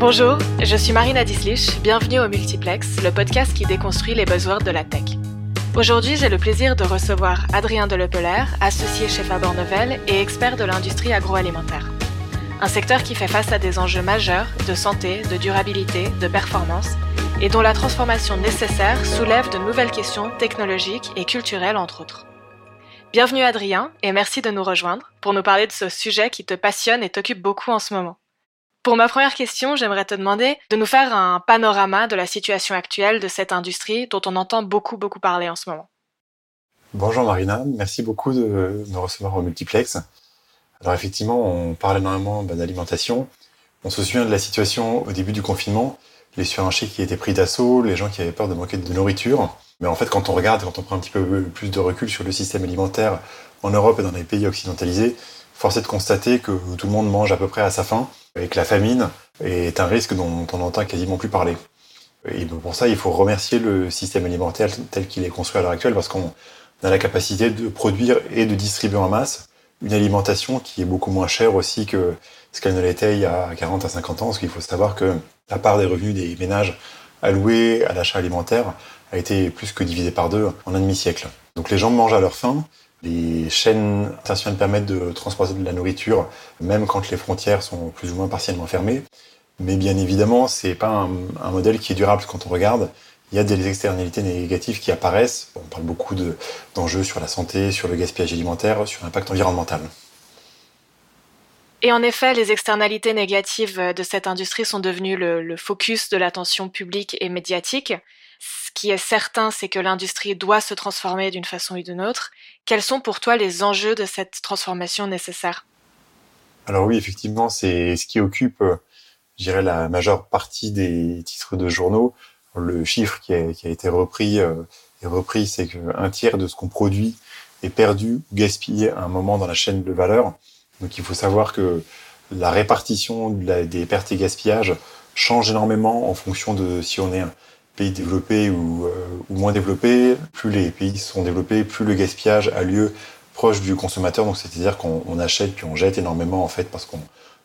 Bonjour, je suis Marina Dislich, bienvenue au Multiplex, le podcast qui déconstruit les buzzwords de la tech. Aujourd'hui, j'ai le plaisir de recevoir Adrien Delepeler, associé chez Faber Novel et expert de l'industrie agroalimentaire. Un secteur qui fait face à des enjeux majeurs de santé, de durabilité, de performance, et dont la transformation nécessaire soulève de nouvelles questions technologiques et culturelles entre autres. Bienvenue Adrien, et merci de nous rejoindre pour nous parler de ce sujet qui te passionne et t'occupe beaucoup en ce moment. Pour ma première question, j'aimerais te demander de nous faire un panorama de la situation actuelle de cette industrie dont on entend beaucoup, beaucoup parler en ce moment. Bonjour Marina, merci beaucoup de me recevoir au multiplex. Alors effectivement, on parle énormément bah, d'alimentation. On se souvient de la situation au début du confinement, les surenchers qui étaient pris d'assaut, les gens qui avaient peur de manquer de nourriture. Mais en fait, quand on regarde, quand on prend un petit peu plus de recul sur le système alimentaire en Europe et dans les pays occidentalisés, force est de constater que tout le monde mange à peu près à sa faim et que la famine est un risque dont on n'entend quasiment plus parler. Et pour ça, il faut remercier le système alimentaire tel qu'il est construit à l'heure actuelle parce qu'on a la capacité de produire et de distribuer en masse une alimentation qui est beaucoup moins chère aussi que ce qu'elle ne l'était il y a 40 à 50 ans, parce qu'il faut savoir que la part des revenus des ménages alloués à l'achat alimentaire a été plus que divisée par deux en un demi-siècle. Donc les gens mangent à leur faim, les chaînes internationales permettent de transporter de la nourriture, même quand les frontières sont plus ou moins partiellement fermées. Mais bien évidemment, c'est pas un, modèle qui est durable quand on regarde. Il y a des externalités négatives qui apparaissent. On parle beaucoup d'enjeux sur la santé, sur le gaspillage alimentaire, sur l'impact environnemental. Et en effet, les externalités négatives de cette industrie sont devenues le focus de l'attention publique et médiatique. Ce qui est certain, c'est que l'industrie doit se transformer d'une façon ou d'une autre. Quels sont pour toi les enjeux de cette transformation nécessaire? Alors oui, effectivement, c'est ce qui occupe, euh, je dirais, la majeure partie des titres de journaux. Le chiffre qui a, été repris euh, est repris, c'est qu'un tiers de ce qu'on produit est perdu ou gaspillé à un moment dans la chaîne de valeur. Donc il faut savoir que la répartition des pertes et gaspillages change énormément en fonction de si on est pays développé ou, euh, ou, moins développé. Plus les pays sont développés, plus le gaspillage a lieu proche du consommateur. Donc c'est-à-dire qu'on achète puis on jette énormément en fait parce qu'on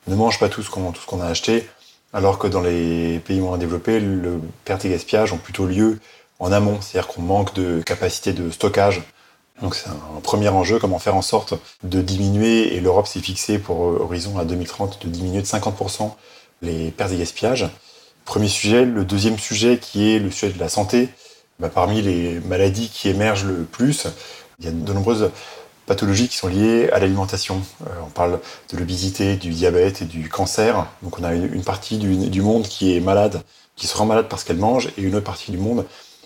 ne mange pas tout ce qu'on tout ce qu'on a acheté. Alors que dans les pays moins développés, le perte et gaspillage ont plutôt lieu en amont, c'est-à-dire qu'on manque de capacité de stockage donc c'est un premier enjeu, comment faire en sorte de diminuer, et l'Europe s'est fixée pour euh, horizon à 2030 de diminuer de 50% les pertes et gaspillages. Premier sujet. Le deuxième sujet qui est le sujet de la santé. Bah, parmi les maladies qui émergent le plus, il y a de nombreuses pathologies qui sont liées à l'alimentation. Euh, on parle de l'obésité, du diabète et du cancer. Donc on a une, partie du, monde qui est malade, qui se rend malade parce qu'elle mange, et une autre partie du monde,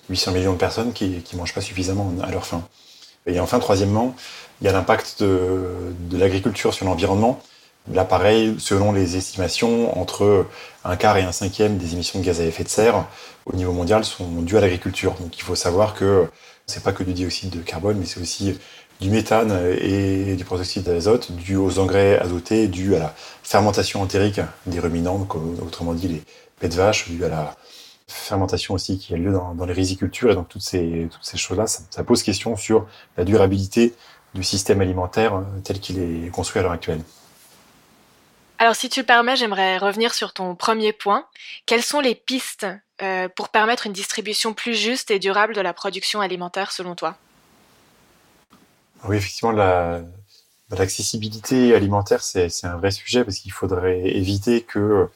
800 millions de personnes qui ne mangent pas suffisamment à leur faim. Et enfin, troisièmement, il y a l'impact de l'agriculture sur l'environnement. Là, pareil, selon les estimations, entre un quart et un cinquième des émissions de gaz à effet de serre au niveau mondial sont dues à l'agriculture. Donc il faut savoir que c'est pas que du dioxyde de carbone, mais c'est aussi du méthane et du protoxyde d'azote dû aux engrais azotés, dû à la fermentation entérique des ruminants, donc autrement dit les pets de vache, dû à la fermentation aussi qui a lieu dans, les rizicultures et donc toutes ces, choses-là, ça, ça, pose question sur la durabilité du système alimentaire euh, tel qu'il est construit à l'heure actuelle. Alors si tu le permets, j'aimerais revenir sur ton premier point. Quelles sont les pistes euh, pour permettre une distribution plus juste et durable de la production alimentaire selon toi? Oui, effectivement, la, l'accessibilité alimentaire, c'est, un vrai sujet parce qu'il faudrait éviter que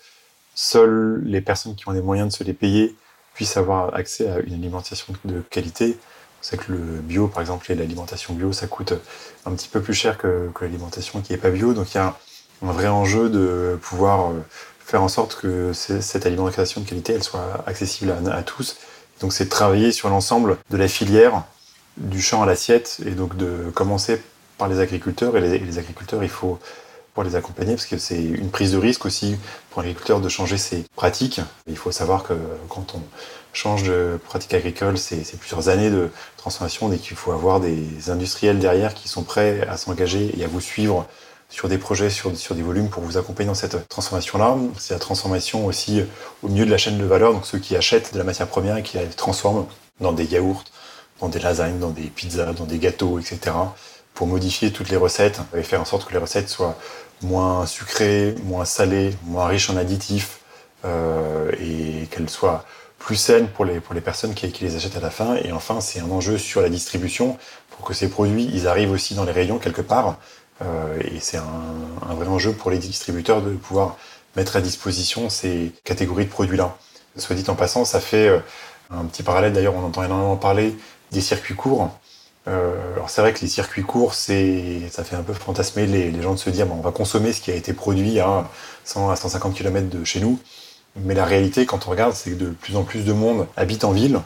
seules les personnes qui ont les moyens de se les payer puissent avoir accès à une alimentation de qualité. C'est que le bio, par exemple, et l'alimentation bio, ça coûte un petit peu plus cher que, que l'alimentation qui est pas bio. Donc il y a un, vrai enjeu de pouvoir euh, faire en sorte que cette alimentation de qualité, elle soit accessible à, tous. Donc c'est de travailler sur l'ensemble de la filière, du champ à l'assiette, et donc de commencer par les agriculteurs. Et les, et les agriculteurs, il faut pour les accompagner, parce que c'est une prise de risque aussi pour l'agriculteur de changer ses pratiques. Il faut savoir que quand on change de pratique agricole, c'est plusieurs années de transformation et qu'il faut avoir des industriels derrière qui sont prêts à s'engager et à vous suivre sur des projets, sur, sur des volumes pour vous accompagner dans cette transformation-là. C'est la transformation aussi au milieu de la chaîne de valeur, donc ceux qui achètent de la matière première et qui la transforment dans des yaourts, dans des lasagnes, dans des pizzas, dans des gâteaux, etc pour modifier toutes les recettes et faire en sorte que les recettes soient moins sucrées, moins salées, moins riches en additifs, et qu'elles soient plus saines pour les, pour les personnes qui, qui les achètent à la fin. Et enfin, c'est un enjeu sur la distribution pour que ces produits, ils arrivent aussi dans les rayons quelque part. Et c'est un, un vrai enjeu pour les distributeurs de pouvoir mettre à disposition ces catégories de produits-là. Soit dit en passant, ça fait un petit parallèle d'ailleurs, on entend énormément parler des circuits courts. Euh, alors c'est vrai que les circuits courts, c'est, ça fait un peu fantasmer les, les gens de se dire bon, on va consommer ce qui a été produit à 100 à 150 km de chez nous. Mais la réalité, quand on regarde, c'est que de plus en plus de monde habite en ville.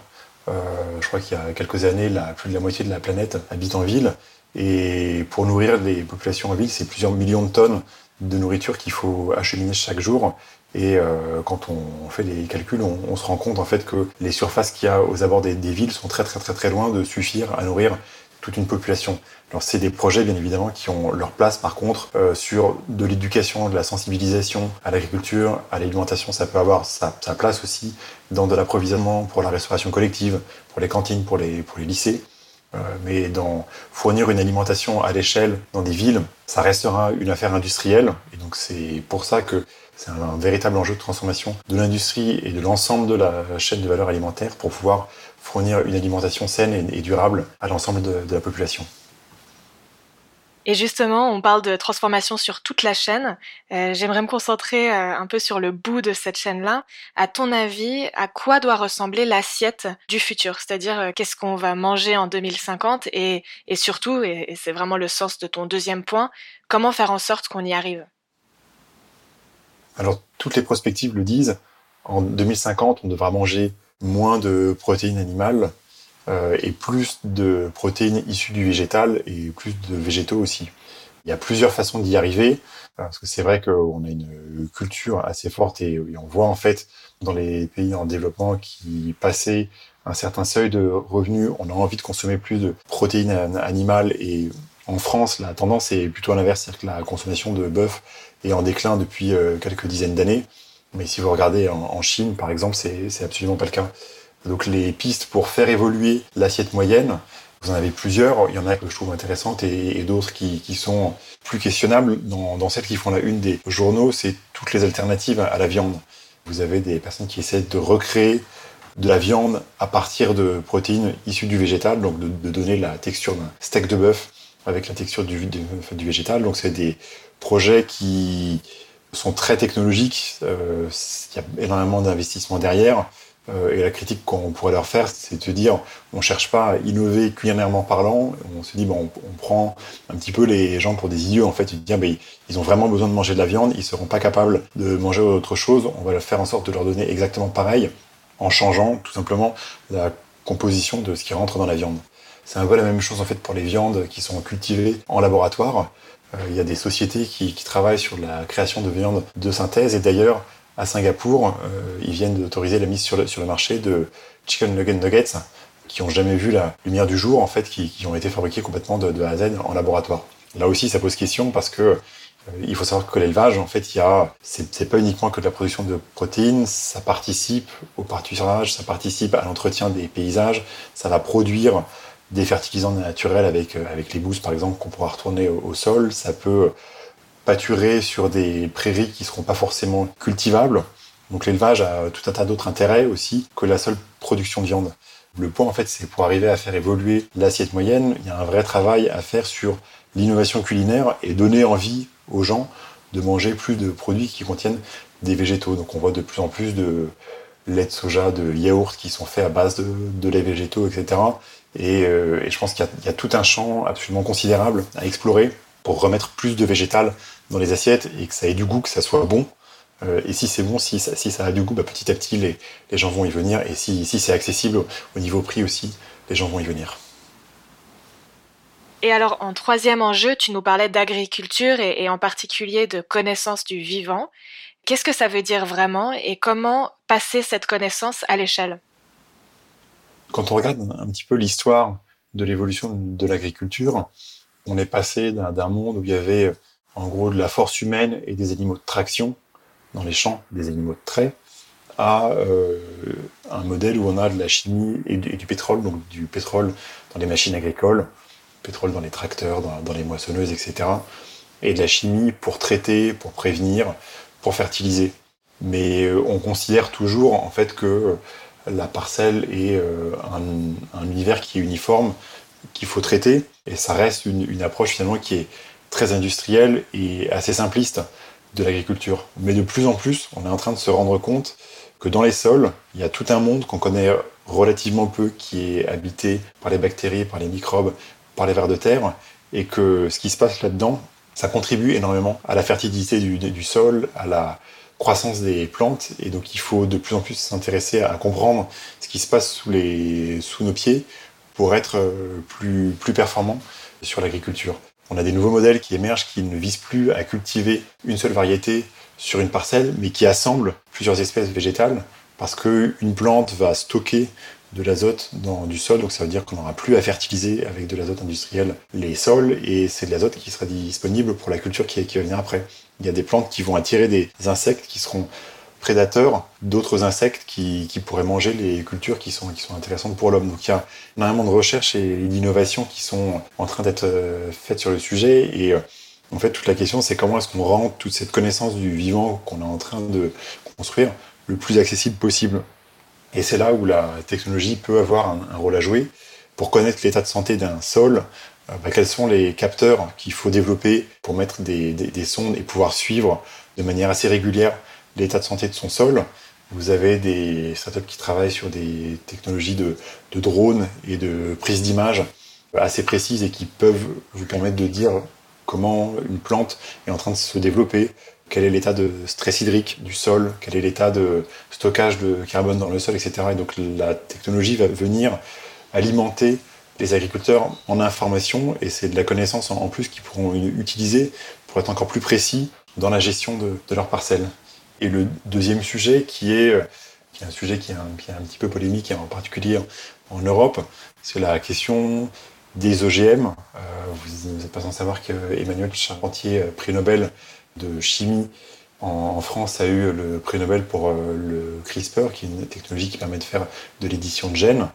Euh, je crois qu'il y a quelques années, la, plus de la moitié de la planète habite en ville. Et pour nourrir les populations en ville, c'est plusieurs millions de tonnes de nourriture qu'il faut acheminer chaque jour. Et euh, quand on fait les calculs, on, se rend compte en fait que les surfaces qu'il y a aux abords des, des, villes sont très très très très loin de suffire à nourrir toute une population. Alors c'est des projets bien évidemment qui ont leur place par contre euh, sur de l'éducation, de la sensibilisation à l'agriculture, à l'alimentation, ça peut avoir sa, sa, place aussi dans de l'approvisionnement pour la restauration collective, pour les cantines, pour les, pour les lycées. Euh, mais dans fournir une alimentation à l'échelle dans des villes, ça restera une affaire industrielle. Et donc c'est pour ça que c'est un, véritable enjeu de transformation de l'industrie et de l'ensemble de la chaîne de valeur alimentaire pour pouvoir fournir une alimentation saine et, durable à l'ensemble de, de la population. Et justement, on parle de transformation sur toute la chaîne. Euh, J'aimerais me concentrer euh, un peu sur le bout de cette chaîne-là. À ton avis, à quoi doit ressembler l'assiette du futur? C'est-à-dire, euh, qu'est-ce qu'on va manger en 2050 et, surtout, et, c'est vraiment le sens de ton deuxième point, comment faire en sorte qu'on y arrive? Alors, toutes les prospectives le disent. En 2050, on devra manger moins de protéines animales et plus de protéines issues du végétal et plus de végétaux aussi. Il y a plusieurs façons d'y arriver, parce que c'est vrai qu'on a une culture assez forte et, on voit en fait dans les pays en développement qui passaient un certain seuil de revenus, on a envie de consommer plus de protéines animales et en France, la tendance est plutôt à l'inverse, c'est-à-dire que la consommation de bœuf est en déclin depuis euh, quelques dizaines d'années. Mais si vous regardez en Chine, par exemple, c'est absolument pas le cas. Donc les pistes pour faire évoluer l'assiette moyenne, vous en avez plusieurs. Il y en a que je trouve intéressantes et, d'autres qui, sont plus questionnables. Dans, celles qui font la une des journaux, c'est toutes les alternatives à la viande. Vous avez des personnes qui essaient de recréer de la viande à partir de protéines issues du végétal, donc de, donner la texture d'un steak de bœuf avec la texture du végétal. Donc c'est des projets qui sont très technologiques. Euh, il y a énormément d'investissements derrière. Euh, et la critique qu'on pourrait leur faire, c'est de se dire, on cherche pas à innover culinairement parlant. On se dit, bon, on, on, prend un petit peu les gens pour des idiots. En fait, ils ben, ils ont vraiment besoin de manger de la viande. Ils seront pas capables de manger autre chose. On va faire en sorte de leur donner exactement pareil en changeant tout simplement la composition de ce qui rentre dans la viande. C'est un peu la même chose en fait pour les viandes qui sont cultivées en laboratoire. Euh, il y a des sociétés qui, travaillent sur la création de viande de synthèse et d'ailleurs à Singapour, euh, ils viennent d'autoriser la mise sur le, sur le marché de chicken nugget nuggets qui ont jamais vu la lumière du jour en fait, qui, qui ont été fabriqués complètement de, de, A à Z en laboratoire. Là aussi, ça pose question parce que euh, il faut savoir que l'élevage, en fait, il y a, c'est pas uniquement que de la production de protéines, ça participe au pâturage, ça participe à l'entretien des paysages, ça va produire des fertilisants naturels avec, euh, avec les bousses, par exemple, qu'on pourra retourner au, au, sol. Ça peut pâturer sur des prairies qui ne seront pas forcément cultivables. Donc l'élevage a tout un tas d'autres intérêts aussi que la seule production de viande. Le point, en fait, c'est pour arriver à faire évoluer l'assiette moyenne, il y a un vrai travail à faire sur l'innovation culinaire et donner envie aux gens de manger plus de produits qui contiennent des végétaux. Donc on voit de plus en plus de lait de soja, de yaourts qui sont faits à base de, lait végétaux, etc. Et, euh, et je pense qu'il y, a tout un champ absolument considérable à explorer pour remettre plus de végétal dans les assiettes et que ça ait du goût, que ça soit bon. Euh, et si c'est bon, si ça, si ça a du goût, bah, petit à petit, les, les gens vont y venir. Et si, si c'est accessible au, au niveau prix aussi, les gens vont y venir. Et alors, en troisième enjeu, tu nous parlais d'agriculture et, et, en particulier de connaissance du vivant. Qu'est-ce que ça veut dire vraiment et comment passer cette connaissance à l'échelle? Quand on regarde un petit peu l'histoire de l'évolution de l'agriculture, on est passé d'un monde où il y avait en gros de la force humaine et des animaux de traction dans les champs, des animaux de trait, à euh, un modèle où on a de la chimie et du, pétrole, donc du pétrole dans les machines agricoles, pétrole dans les tracteurs, dans, dans, les moissonneuses, etc. Et de la chimie pour traiter, pour prévenir, pour fertiliser. mais on considère toujours en fait que la parcelle est un, univers qui est uniforme, qu'il faut traiter, et ça reste une, approche finalement qui est très industrielle et assez simpliste de l'agriculture. Mais de plus en plus, on est en train de se rendre compte que dans les sols, il y a tout un monde qu'on connaît relativement peu, qui est habité par les bactéries, par les microbes, par les vers de terre, et que ce qui se passe là-dedans, ça contribue énormément à la fertilité du, sol, à la croissance des plantes, et donc il faut de plus en plus s'intéresser à comprendre ce qui se passe sous, les, sous nos pieds pour être euh, plus, plus performant sur l'agriculture. On a des nouveaux modèles qui émergent qui ne visent plus à cultiver une seule variété sur une parcelle, mais qui assemblent plusieurs espèces végétales, parce qu'une plante va stocker de l'azote dans du sol, donc ça veut dire qu'on n'aura plus à fertiliser avec de l'azote industriel les sols, et c'est de l'azote qui sera disponible pour la culture qui, qui va venir après. Il y a des plantes qui vont attirer des insectes qui seront prédateurs d'autres insectes qui, pourraient manger les cultures qui sont, qui sont intéressantes pour l'homme. Donc il y a énormément de recherches et d'innovations qui sont en train d'être euh, faites sur le sujet, et euh, en fait toute la question c'est comment est-ce qu'on rend toute cette connaissance du vivant qu'on est en train de construire le plus accessible possible et c'est là où la technologie peut avoir un, rôle à jouer. Pour connaître l'état de santé d'un sol, euh, bah, quels sont les capteurs qu'il faut développer pour mettre des, sondes et pouvoir suivre de manière assez régulière l'état de santé de son sol. Vous avez des startups qui travaillent sur des technologies de, de drones et de prise d'image assez précises et qui peuvent vous permettre de dire comment une plante est en train de se développer, quel est l'état de stress hydrique du sol, quel est l'état de stockage de carbone dans le sol, etc. Et donc la technologie va venir alimenter les agriculteurs en information et c'est de la connaissance en plus qu'ils pourront utiliser pour être encore plus précis dans la gestion de, leurs parcelles. Et le deuxième sujet qui est, est un sujet qui est un, petit peu polémique, en particulier en Europe, c'est la question des OGM. Euh, vous n'êtes pas sans savoir qu'Emmanuel Charpentier, euh, prix Nobel de chimie en, France a eu le prix Nobel pour euh, le CRISPR, qui est une technologie qui permet de faire de l'édition de gènes.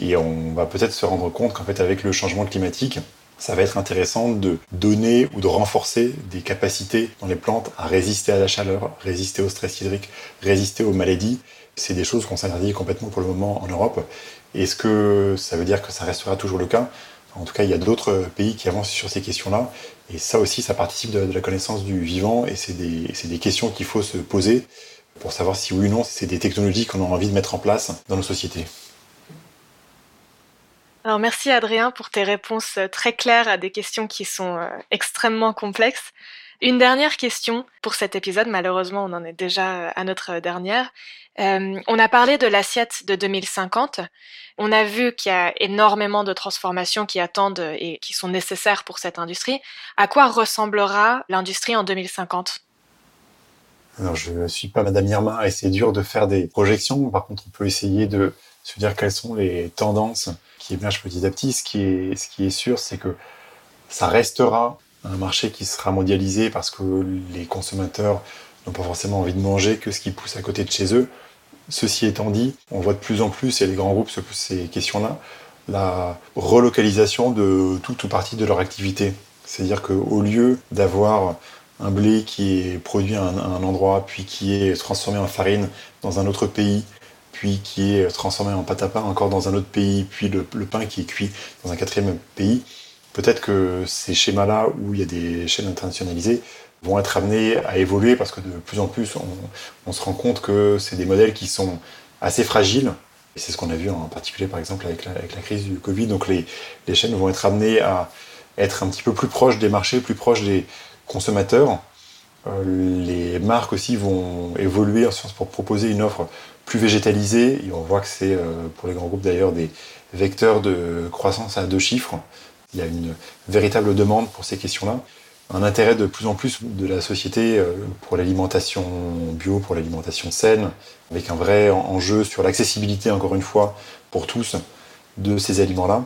Et on va peut-être se rendre compte qu'en fait, avec le changement climatique, ça va être intéressant de donner ou de renforcer des capacités dans les plantes à résister à la chaleur, résister au stress hydrique, résister aux maladies. C'est des choses qu'on s'interdit complètement pour le moment en Europe. Est-ce que ça veut dire que ça restera toujours le cas? En tout cas, il y a d'autres pays qui avancent sur ces questions-là. Et ça aussi, ça participe de, la connaissance du vivant et c'est des, questions qu'il faut se poser pour savoir si oui ou non c'est des technologies qu'on a envie de mettre en place dans nos sociétés. Alors merci Adrien pour tes réponses très claires à des questions qui sont euh, extrêmement complexes. Une dernière question pour cet épisode, malheureusement on en est déjà à notre dernière. Euh, on a parlé de l'assiette de 2050. On a vu qu'il y a énormément de transformations qui attendent et qui sont nécessaires pour cette industrie. À quoi ressemblera l'industrie en 2050 alors, je ne suis pas Madame Irma et c'est dur de faire des projections. Par contre, on peut essayer de se dire quelles sont les tendances qui émergent petit à petit. Ce qui est, ce qui est sûr, c'est que ça restera un marché qui sera mondialisé parce que les consommateurs n'ont pas forcément envie de manger que ce qui pousse à côté de chez eux. Ceci étant dit, on voit de plus en plus, et les grands groupes se posent ces questions-là, la relocalisation de toute ou partie de leur activité. C'est-à-dire qu'au lieu d'avoir un blé qui est produit à un, endroit, puis qui est transformé en farine dans un autre pays, puis qui est transformé en pâte à pain encore dans un autre pays, puis le pain qui est cuit dans un quatrième pays, peut-être que ces schémas-là, où il y a des chaînes internationalisées, vont être amenés à évoluer parce que de plus en plus, on, se rend compte que c'est des modèles qui sont assez fragiles. C'est ce qu'on a vu en particulier, par exemple, avec la, crise du Covid. Donc les, chaînes vont être amenées à être un petit peu plus proches des marchés, plus proches des consommateurs. Euh, les marques aussi vont évoluer pour proposer une offre plus végétalisée. Et on voit que c'est, euh, pour les grands groupes d'ailleurs, des vecteurs de croissance à deux chiffres. Il y a une véritable demande pour ces questions-là. Un intérêt de plus en plus de la société euh, pour l'alimentation bio, pour l'alimentation saine, avec un vrai enjeu sur l'accessibilité, encore une fois, pour tous, de ces aliments-là.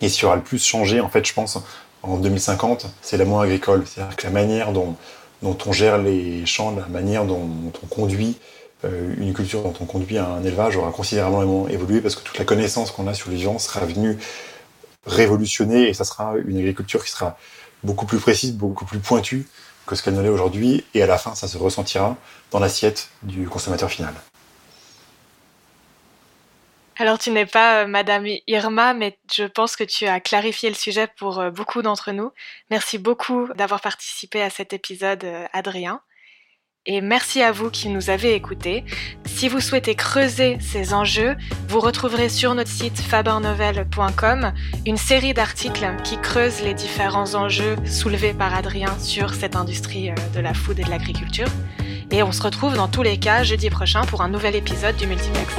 Et ce qui aura le plus changé, en fait, je pense, en 2050, c'est l'amour agricole. C'est-à-dire que la manière dont, on gère les champs, la manière dont, on conduit euh, une culture, dont on conduit un élevage aura considérablement évolué parce que toute la connaissance qu'on a sur les gens sera venue révolutionner et ça sera une agriculture qui sera beaucoup plus précise, beaucoup plus pointue que ce qu'elle ne l'est aujourd'hui, et à la fin, ça se ressentira dans l'assiette du consommateur final. Alors tu n'es pas euh, Madame Irma, mais je pense que tu as clarifié le sujet pour euh, beaucoup d'entre nous. Merci beaucoup d'avoir participé à cet épisode, euh, Adrien. Et merci à vous qui nous avez écoutés. Si vous souhaitez creuser ces enjeux, vous retrouverez sur notre site fabernovel.com une série d'articles qui creusent les différents enjeux soulevés par Adrien sur cette industrie de la food et de l'agriculture. Et on se retrouve dans tous les cas jeudi prochain pour un nouvel épisode du Multiplex.